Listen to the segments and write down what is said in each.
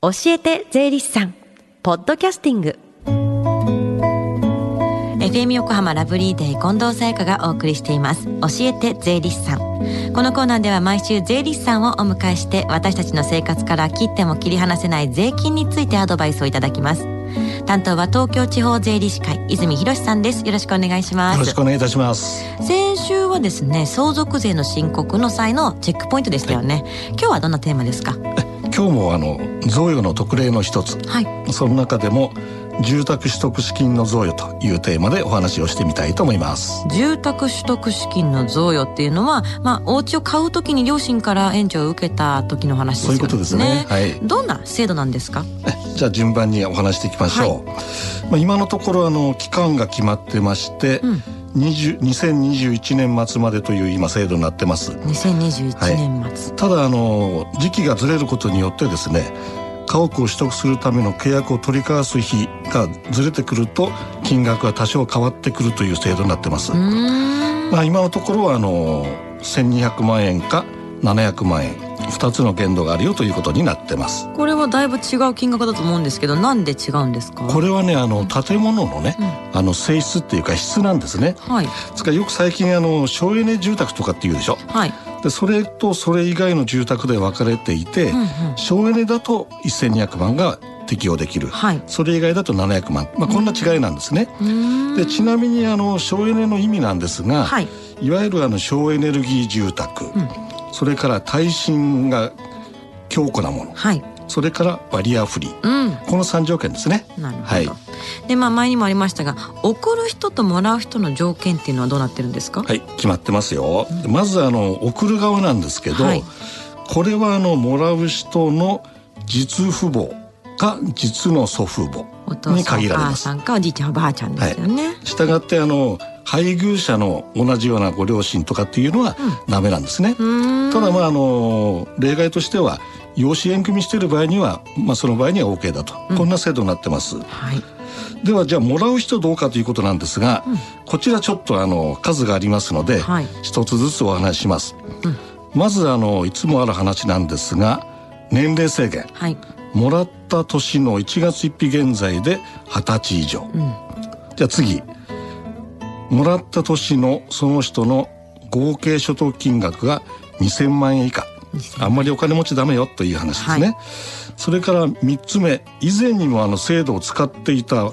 教えて税理士さんポッドキャスティング。FM 横浜ラブリーデー近藤沙耶香がお送りしています。教えて税理士さん。このコーナーでは毎週税理士さんをお迎えして私たちの生活から切っても切り離せない税金についてアドバイスをいただきます。担当は東京地方税理士会泉博さんです。よろしくお願いします。よろしくお願いいたします。先週はですね相続税の申告の際のチェックポイントでしたよね、はい、今日はどんなテーマですか？今日もあの贈与の特例の一つ、はい、その中でも住宅取得資金の贈与というテーマでお話をしてみたいと思います。住宅取得資金の贈与っていうのはまあお家を買うときに両親から援助を受けた時の話ですよね。そういうことですね。はい。どんな制度なんですか？じゃあ順番にお話していきましょう、はい、まあ今のところあの期間が決まってまして、うん2021年末までという今制度になってます。2021年末、はい、ただあの時期がずれることによってですね家屋を取得するための契約を取り交わす日がずれてくると金額が多少変わってくるという制度になってます。まあ今のところはあの1200万円か700万円2つの限度があるよということになってます。これはだいぶ違う金額だと思うんですけどなんで違うんですか？これはねあの建物のね、うん、あの性質っていうか質なんですね。はい。ですからよく最近あの省エネ住宅とかっていうでしょ？はい。でそれとそれ以外の住宅で分かれていて、うんうん、省エネだと1200万が適用できる、はい、それ以外だと700万、まあ、こんな違いなんですね。でちなみにあの省エネの意味なんですが、はい、いわゆるあの省エネルギー住宅、うんそれから耐震が強固なもの、はい、それからバリアフリー、うん、この3条件ですね。なるほど、はい。でまあ前にもありましたが送る人ともらう人の条件っていうのはどうなってるんですか？はい決まってますよ、うん、まずあの送る側なんですけど、はい、これはあのもらう人の実父母か実の祖父母に限られます。お父さんかおじいちゃんおばあちゃんですよね。はい、従ってあの配偶者の同じようなご両親とかっていうのはダメなんですね。うん、ただまああの例外としては養子縁組みしている場合には、まあ、その場合には OK だと、うん、こんな制度になってます。はい。ではじゃあもらう人どうかということなんですが、うん、こちらちょっとあの数がありますので、はい、一つずつお話しします。うん、まずあのいつもある話なんですが年齢制限、はい、もらった年の1月1日現在で20歳以上、うん、じゃあ次もらった年のその人の合計所得金額が2000万円以下。あんまりお金持ちダメよという話ですね、はい、それから3つ目。以前にもあの制度を使っていた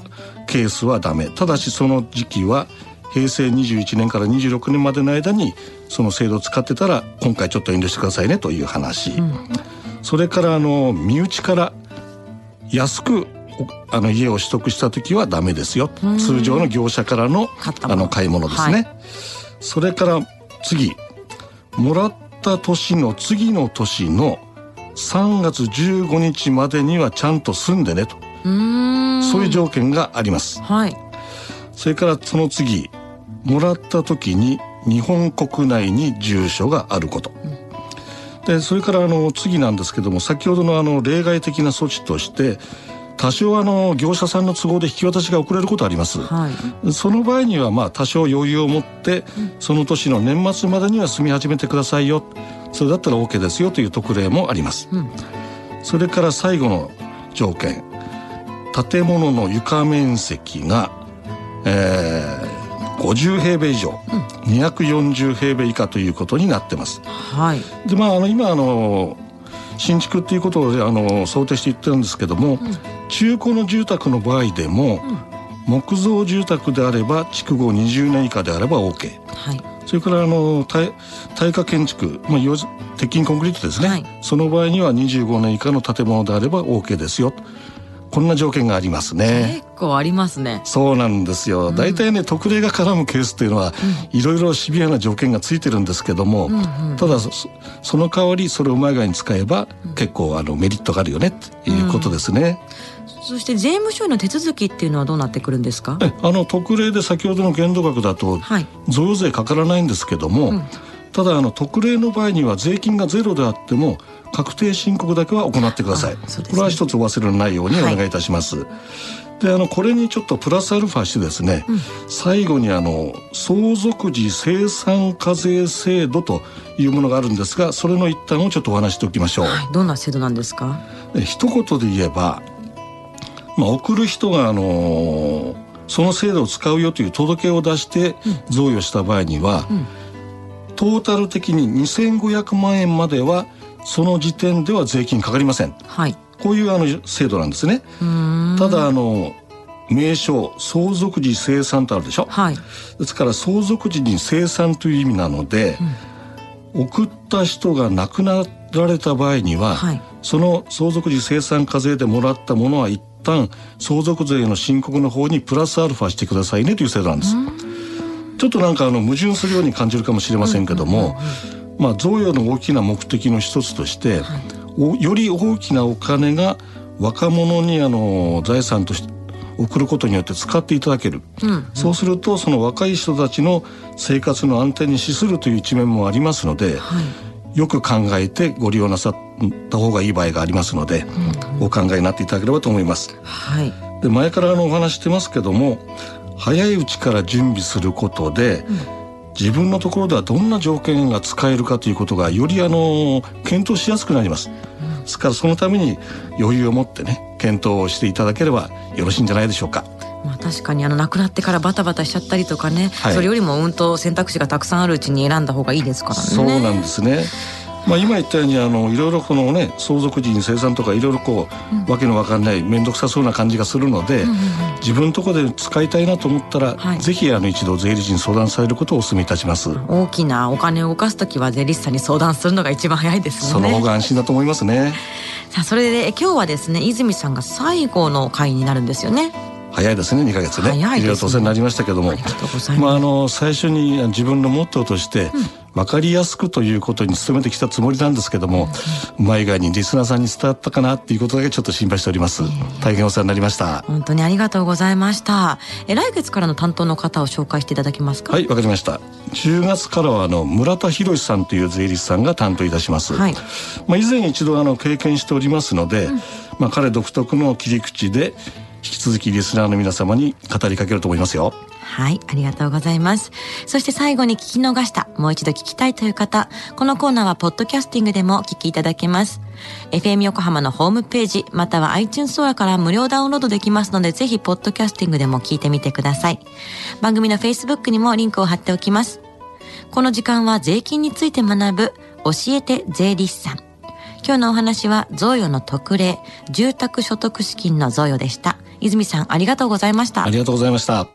ケースはダメ。ただしその時期は平成21年から26年までの間にその制度を使ってたら今回ちょっと遠慮してくださいねという話、うん、それからあの身内から安くあの家を取得した時はダメですよ。通常の業者からのあの買い物ですね、はい、それから次もらった年の次の年の3月15日までにはちゃんと住んでねと。そういう条件があります、はい、それからその次もらった時に日本国内に住所があること、うん。でそれからあの次なんですけども先ほどのあの例外的な措置として多少あの業者さんの都合で引き渡しが遅れることあります、はい、その場合にはまあ多少余裕を持ってその年の年末までには住み始めてくださいよ。それだったら OK ですよという特例もあります、うん、それから最後の条件。建物の床面積が、えー、50平米以上、うん、240平米以下ということになってます。はい、でまああの今あの新築っていうことをあの想定して言ってるんですけども、うん、中古の住宅の場合でも、うん、木造住宅であれば築後20年以下であれば OK、はい、それからあの耐耐火建築、まあ、鉄筋コンクリートですね、はい、その場合には25年以下の建物であれば OK ですよこんな条件がありますね。結構ありますね。そうなんですよ。大、体、ね特例が絡むケースっていうのは、いろいろシビアな条件がついてるんですけども、うんうん、ただその代わりそれを前外に使えば、結構あのメリットがあるよねっていうことですね。うん、そして税務署への手続きっていうのはどうなってくるんですか？あの特例で先ほどの限度額だと、贈与税かからないんですけども。うんただあの特例の場合には税金がゼロであっても確定申告だけは行ってください、ね、これは一つお忘れのないようにお願いいたします、はいであのこれにちょっとプラスアルファしてですね、うん、最後にあの相続時生産課税制度というものがあるんですがそれの一端をちょっとお話しておきましょう、はい、どんな制度なんですか？一言で言えば、まあ、送る人があのーその制度を使うよという届けを出して贈与した場合には、うんトータル的に2500万円まではその時点では税金かかりません、はい、こういうあの制度なんですね。ただあの名称相続時生産とあるでしょ、はい、ですから相続時に生産という意味なので、うん、送った人が亡くなられた場合には、はい、その相続時生産課税でもらったものは一旦相続税の申告の方にプラスアルファしてくださいねという制度なんです。ちょっとなんかあの矛盾するように感じるかもしれませんけども、まあ贈与の大きな目的の一つとして、はい、より大きなお金が若者にあの財産として送ることによって使っていただける、うんうん、そうするとその若い人たちの生活の安定に資するという一面もありますので、はい、よく考えてご利用なさった方がいい場合がありますので、うんうん、お考えになっていただければと思います。はい、で前からあのお話してますけども早いうちから準備することで、うん、自分のところではどんな条件が使えるかということがよりあの検討しやすくなります。ですからそのために余裕を持ってね検討をしていただければよろしいんじゃないでしょうか。まあ、確かにあの亡くなってからバタバタしちゃったりとかね、はい、それよりもうんと選択肢がたくさんあるうちに選んだ方がいいですからね。そうなんですね。まあ、今言ったようにあのいろいろこのね相続時に生産とかいろいろこう、うん、わけのわかんない面倒くさそうな感じがするので、うんうんうん、自分のところで使いたいなと思ったら、はい、ぜひあの一度税理士に相談されることをお勧めいたします。大きなお金を動かす時は税理士さんに相談するのが一番早いですね。その方が安心だと思いますね。さあそれで今日はですね泉さんが最後の回になるんですよね。早いですね2か月ね。早いろいろとお世話になりましたけども。まああの最初に自分のモットーとして、分かりやすくということに努めてきたつもりなんですけども、うまい具合にリスナーさんに伝わったかなっていうことだけちょっと心配しております、大変お世話になりました。本当にありがとうございました。え来月からの担当の方を紹介していただけますか？はいわかりました。10月からはあの村田博さんという税理士さんが担当いたします、はい、まあ以前一度あの経験しておりますので、うん、まあ彼独特の切り口で引き続きリスナーの皆様に語りかけると思いますよはい、ありがとうございます。そして最後に聞き逃した、もう一度聞きたいという方、このコーナーはポッドキャスティングでもお聞きいただけます。FM 横浜のホームページ、または iTunes ストアから無料ダウンロードできますので、ぜひポッドキャスティングでも聞いてみてください。番組の Facebook にもリンクを貼っておきます。この時間は税金について学ぶ、教えて税理士さん。今日のお話は贈与の特例、住宅所得資金の贈与でした。泉さん、ありがとうございました。ありがとうございました。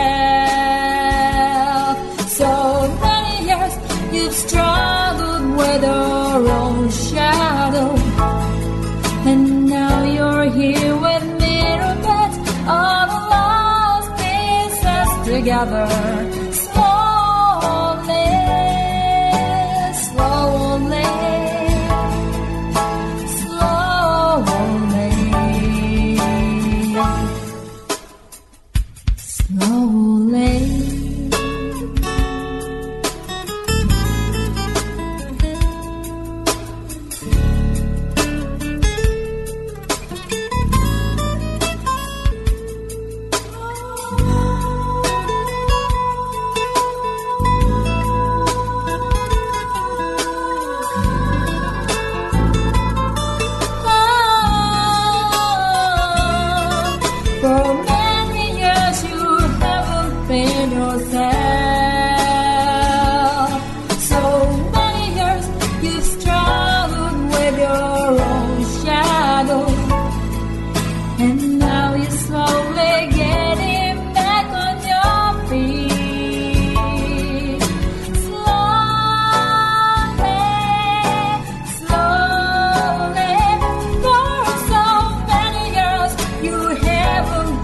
another.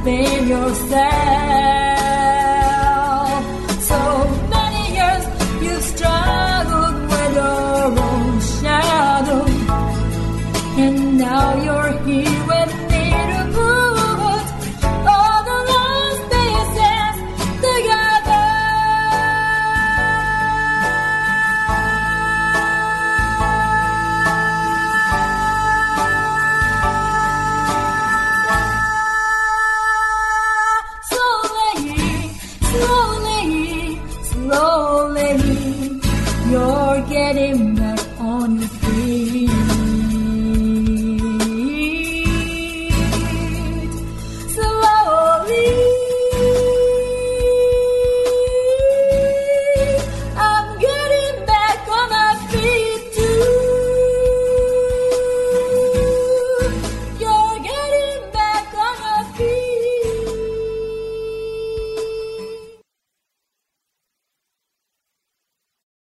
within yourself.